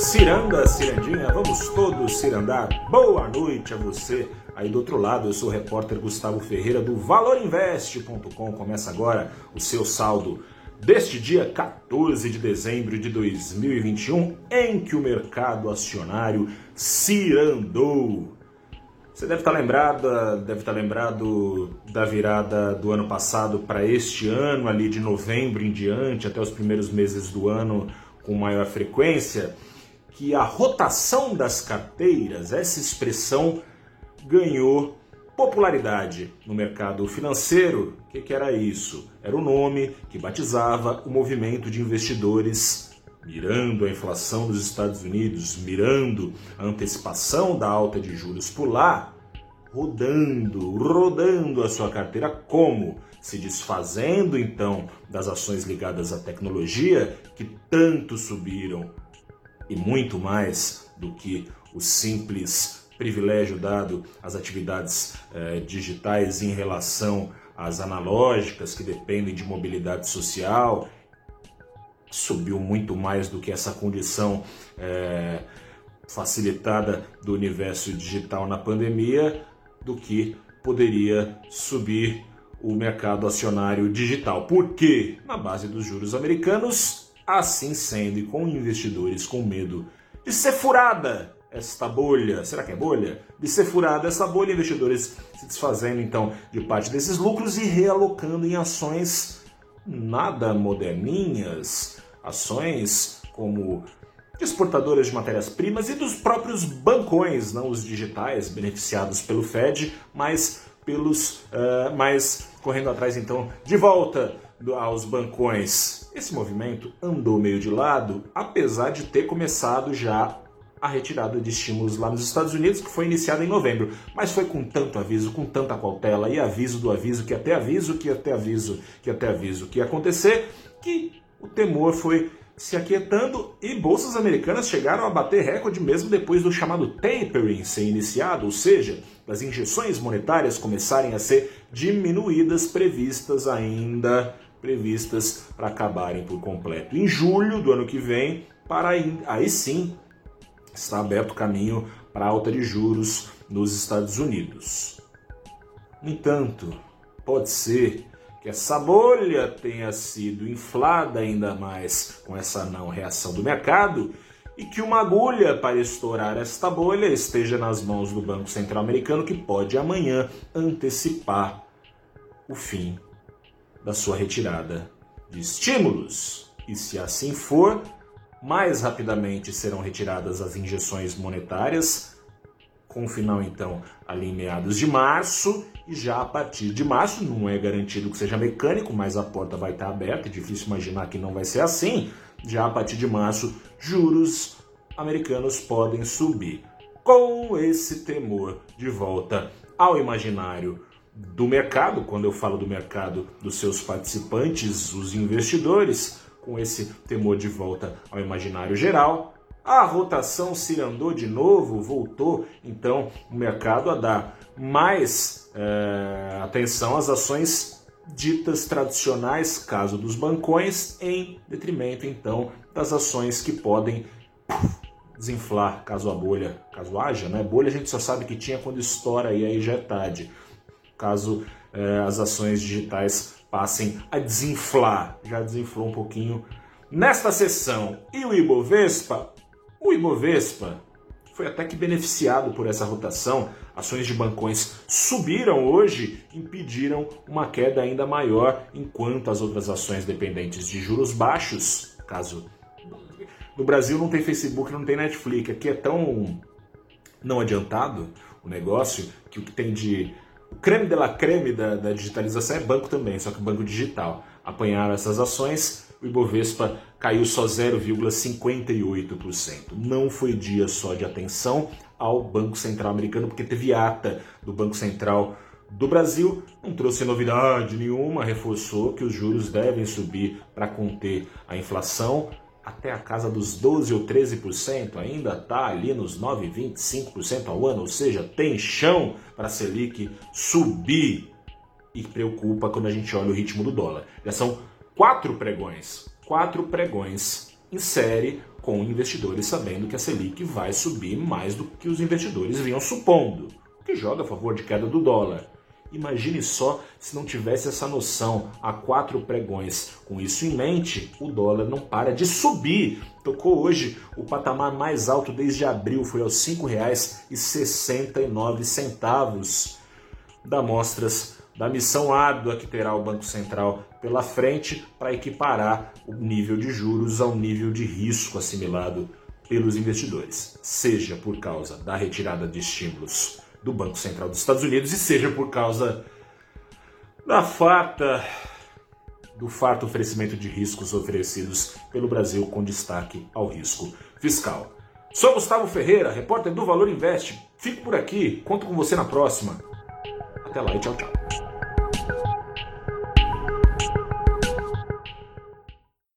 Ciranda, cirandinha, vamos todos cirandar. Boa noite a você. Aí do outro lado, eu sou o repórter Gustavo Ferreira do valorinvest.com. Começa agora o seu saldo deste dia 14 de dezembro de 2021, em que o mercado acionário cirandou. Você deve estar lembrado, deve estar lembrado da virada do ano passado para este ano, ali de novembro em diante, até os primeiros meses do ano com maior frequência, que a rotação das carteiras, essa expressão ganhou popularidade no mercado financeiro. O que, que era isso? Era o nome que batizava o movimento de investidores mirando a inflação dos Estados Unidos, mirando a antecipação da alta de juros por lá, rodando, rodando a sua carteira como? Se desfazendo então das ações ligadas à tecnologia que tanto subiram e muito mais do que o simples privilégio dado às atividades eh, digitais em relação às analógicas que dependem de mobilidade social subiu muito mais do que essa condição é, facilitada do universo digital na pandemia, do que poderia subir o mercado acionário digital. Por quê? Na base dos juros americanos, assim sendo, e com investidores com medo de ser furada esta bolha, será que é bolha? De ser furada essa bolha, investidores se desfazendo então de parte desses lucros e realocando em ações nada moderninhas, ações como exportadoras de matérias-primas e dos próprios bancões, não os digitais beneficiados pelo Fed, mas pelos uh, mais correndo atrás então de volta aos bancões. Esse movimento andou meio de lado, apesar de ter começado já a retirada de estímulos lá nos Estados Unidos, que foi iniciada em novembro. Mas foi com tanto aviso, com tanta cautela, e aviso do aviso, que até aviso, que até aviso, que até aviso que ia acontecer, que o temor foi se aquietando e bolsas americanas chegaram a bater recorde mesmo depois do chamado tapering ser iniciado, ou seja, das injeções monetárias começarem a ser diminuídas, previstas ainda previstas para acabarem por completo em julho do ano que vem, para aí sim está aberto o caminho para alta de juros nos Estados Unidos. No entanto, pode ser que essa bolha tenha sido inflada ainda mais com essa não reação do mercado e que uma agulha para estourar esta bolha esteja nas mãos do Banco Central Americano, que pode amanhã antecipar o fim da sua retirada de estímulos. E se assim for, mais rapidamente serão retiradas as injeções monetárias, com final então ali em meados de março, e já a partir de março, não é garantido que seja mecânico, mas a porta vai estar aberta, é difícil imaginar que não vai ser assim. Já a partir de março, juros americanos podem subir. Com esse temor de volta ao imaginário do mercado, quando eu falo do mercado dos seus participantes, os investidores, com esse temor de volta ao imaginário geral, a rotação se andou de novo, voltou então o mercado a dar mais é, atenção às ações ditas tradicionais, caso dos bancões, em detrimento então das ações que podem desinflar, caso a bolha, caso haja, né? Bolha a gente só sabe que tinha quando estoura e aí já é tarde. Caso é, as ações digitais passem a desinflar, já desinflou um pouquinho nesta sessão. E o Ibovespa o Ibovespa foi até que beneficiado por essa rotação. Ações de bancões subiram hoje, impediram uma queda ainda maior, enquanto as outras ações dependentes de juros baixos, caso no Brasil não tem Facebook, não tem Netflix, aqui é tão não adiantado o negócio que o que tem de creme de la creme da, da digitalização é banco também, só que banco digital. Apanharam essas ações, o Ibovespa caiu só 0,58%. Não foi dia só de atenção ao Banco Central americano, porque teve ata do Banco Central do Brasil, não trouxe novidade nenhuma, reforçou que os juros devem subir para conter a inflação até a casa dos 12 ou 13%, ainda está ali nos 9,25% ao ano, ou seja, tem chão para a Selic subir e preocupa quando a gente olha o ritmo do dólar. Já são quatro pregões, quatro pregões em série com investidores sabendo que a Selic vai subir mais do que os investidores vinham supondo, o que joga a favor de queda do dólar. Imagine só se não tivesse essa noção há quatro pregões. Com isso em mente, o dólar não para de subir. Tocou hoje o patamar mais alto desde abril, foi aos R$ 5,69. Dá mostras da missão árdua que terá o Banco Central pela frente para equiparar o nível de juros ao nível de risco assimilado pelos investidores, seja por causa da retirada de estímulos do Banco Central dos Estados Unidos e seja por causa da farta do farto oferecimento de riscos oferecidos pelo Brasil com destaque ao risco fiscal. Sou Gustavo Ferreira, repórter do Valor Invest. Fico por aqui, conto com você na próxima. Até lá e tchau, tchau.